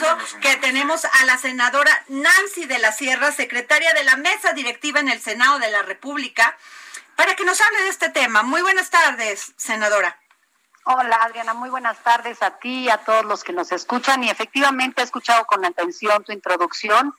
es por eso que tenemos a la senadora Nancy de la Sierra, secretaria de la mesa directiva en el Senado de la República, para que nos hable de este tema. Muy buenas tardes, senadora. Hola Adriana, muy buenas tardes a ti y a todos los que nos escuchan. Y efectivamente he escuchado con atención tu introducción.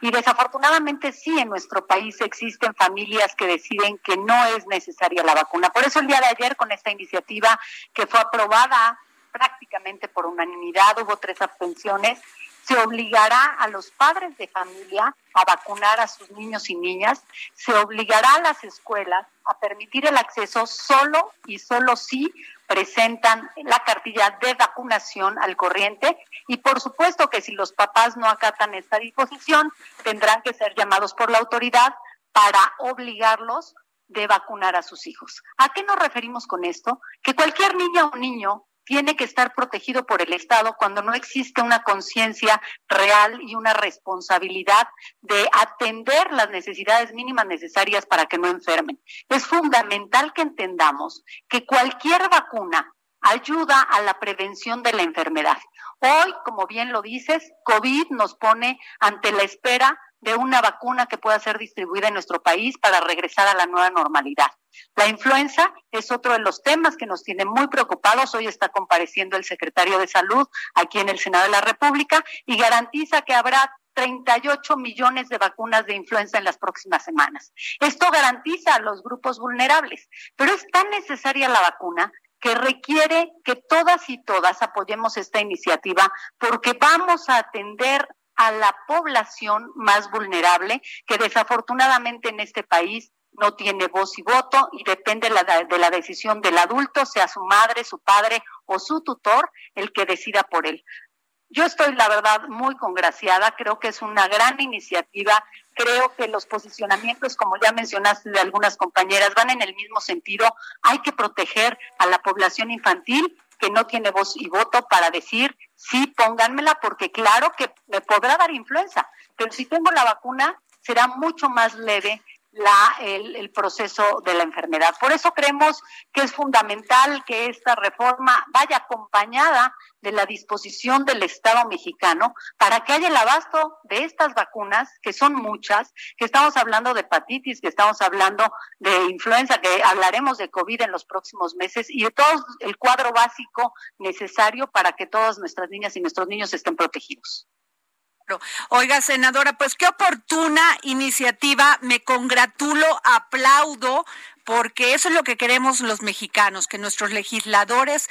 Y desafortunadamente sí, en nuestro país existen familias que deciden que no es necesaria la vacuna. Por eso el día de ayer con esta iniciativa que fue aprobada prácticamente por unanimidad, hubo tres abstenciones, se obligará a los padres de familia a vacunar a sus niños y niñas, se obligará a las escuelas a permitir el acceso solo y solo si presentan la cartilla de vacunación al corriente y por supuesto que si los papás no acatan esta disposición tendrán que ser llamados por la autoridad para obligarlos de vacunar a sus hijos. ¿A qué nos referimos con esto? Que cualquier niña o niño tiene que estar protegido por el Estado cuando no existe una conciencia real y una responsabilidad de atender las necesidades mínimas necesarias para que no enfermen. Es fundamental que entendamos que cualquier vacuna ayuda a la prevención de la enfermedad. Hoy, como bien lo dices, COVID nos pone ante la espera de una vacuna que pueda ser distribuida en nuestro país para regresar a la nueva normalidad. La influenza es otro de los temas que nos tiene muy preocupados. Hoy está compareciendo el secretario de Salud aquí en el Senado de la República y garantiza que habrá 38 millones de vacunas de influenza en las próximas semanas. Esto garantiza a los grupos vulnerables, pero es tan necesaria la vacuna que requiere que todas y todas apoyemos esta iniciativa porque vamos a atender a la población más vulnerable que desafortunadamente en este país no tiene voz y voto y depende de la decisión del adulto, sea su madre, su padre o su tutor, el que decida por él. Yo estoy, la verdad, muy congraciada, creo que es una gran iniciativa, creo que los posicionamientos, como ya mencionaste de algunas compañeras, van en el mismo sentido, hay que proteger a la población infantil que no tiene voz y voto para decir, sí, pónganmela, porque claro que me podrá dar influenza, pero si tengo la vacuna, será mucho más leve la, el, el, proceso de la enfermedad. Por eso creemos que es fundamental que esta reforma vaya acompañada de la disposición del Estado mexicano para que haya el abasto de estas vacunas, que son muchas, que estamos hablando de hepatitis, que estamos hablando de influenza, que hablaremos de COVID en los próximos meses y de todo el cuadro básico necesario para que todas nuestras niñas y nuestros niños estén protegidos. Oiga, senadora, pues qué oportuna iniciativa. Me congratulo, aplaudo, porque eso es lo que queremos los mexicanos, que nuestros legisladores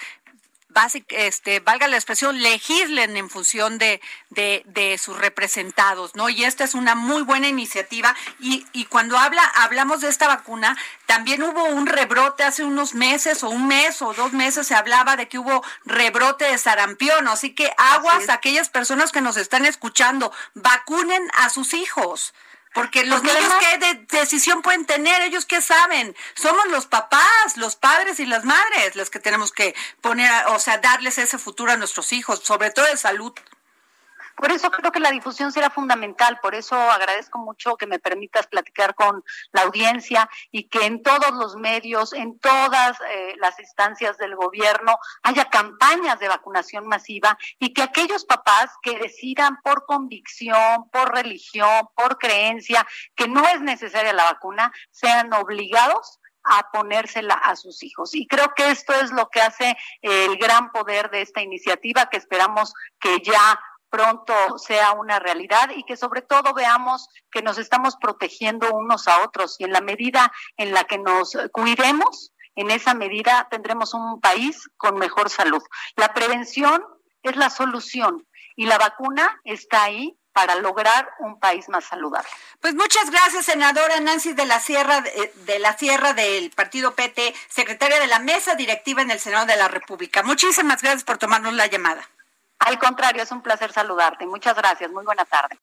este, valga la expresión, legislen en función de, de, sus representados, ¿no? Y esta es una muy buena iniciativa. Y, y cuando habla, hablamos de esta vacuna, también hubo un rebrote hace unos meses, o un mes o dos meses se hablaba de que hubo rebrote de sarampión. Así que aguas, aquellas personas que nos están escuchando, vacunen a sus hijos. Porque los niños, ¿qué decisión pueden tener? ¿Ellos qué saben? Somos los papás, los padres y las madres los que tenemos que poner, o sea, darles ese futuro a nuestros hijos, sobre todo de salud. Por eso creo que la difusión será fundamental, por eso agradezco mucho que me permitas platicar con la audiencia y que en todos los medios, en todas eh, las instancias del gobierno haya campañas de vacunación masiva y que aquellos papás que decidan por convicción, por religión, por creencia que no es necesaria la vacuna, sean obligados a ponérsela a sus hijos. Y creo que esto es lo que hace el gran poder de esta iniciativa que esperamos que ya pronto sea una realidad y que sobre todo veamos que nos estamos protegiendo unos a otros y en la medida en la que nos cuidemos, en esa medida tendremos un país con mejor salud. La prevención es la solución y la vacuna está ahí para lograr un país más saludable. Pues muchas gracias, senadora Nancy de la Sierra eh, de, la Sierra del Partido PT, secretaria de la Mesa Directiva en el Senado de la República. Muchísimas gracias por tomarnos la llamada. Al contrario, es un placer saludarte. Muchas gracias. Muy buena tarde.